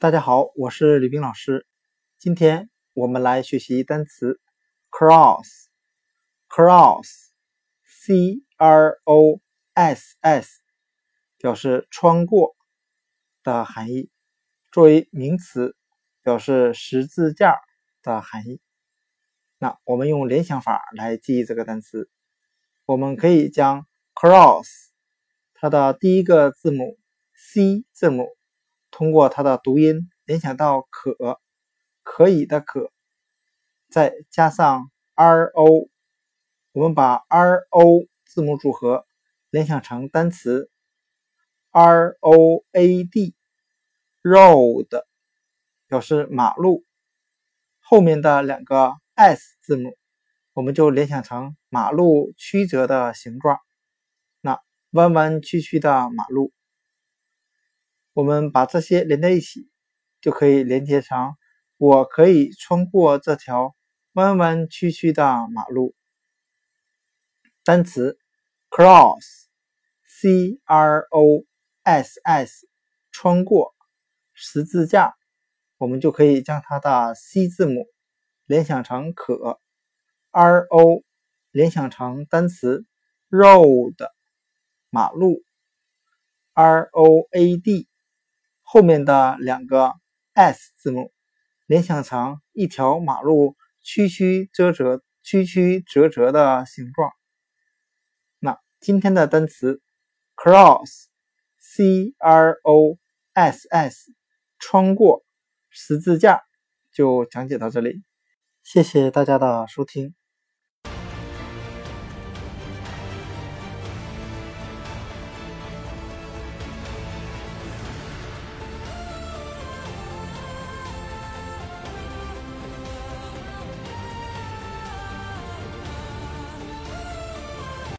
大家好，我是李冰老师。今天我们来学习单词 cross，cross，c r o s s，表示穿过的含义。作为名词，表示十字架的含义。那我们用联想法来记忆这个单词，我们可以将 cross 它的第一个字母 c 字母。通过它的读音联想到可可以的可，再加上 r o，我们把 r o 字母组合联想成单词 r o a d，road 表示马路，后面的两个 s 字母我们就联想成马路曲折的形状，那弯弯曲曲的马路。我们把这些连在一起，就可以连接成我可以穿过这条弯弯曲曲的马路。单词 cross，c r o s s，穿过十字架，我们就可以将它的 c 字母联想成可，r o 联想成单词 road，马路，r o a d。后面的两个 s 字母联想成一条马路曲曲折折、曲曲折折的形状。那今天的单词 cross，c r o s s，穿过十字架就讲解到这里，谢谢大家的收听。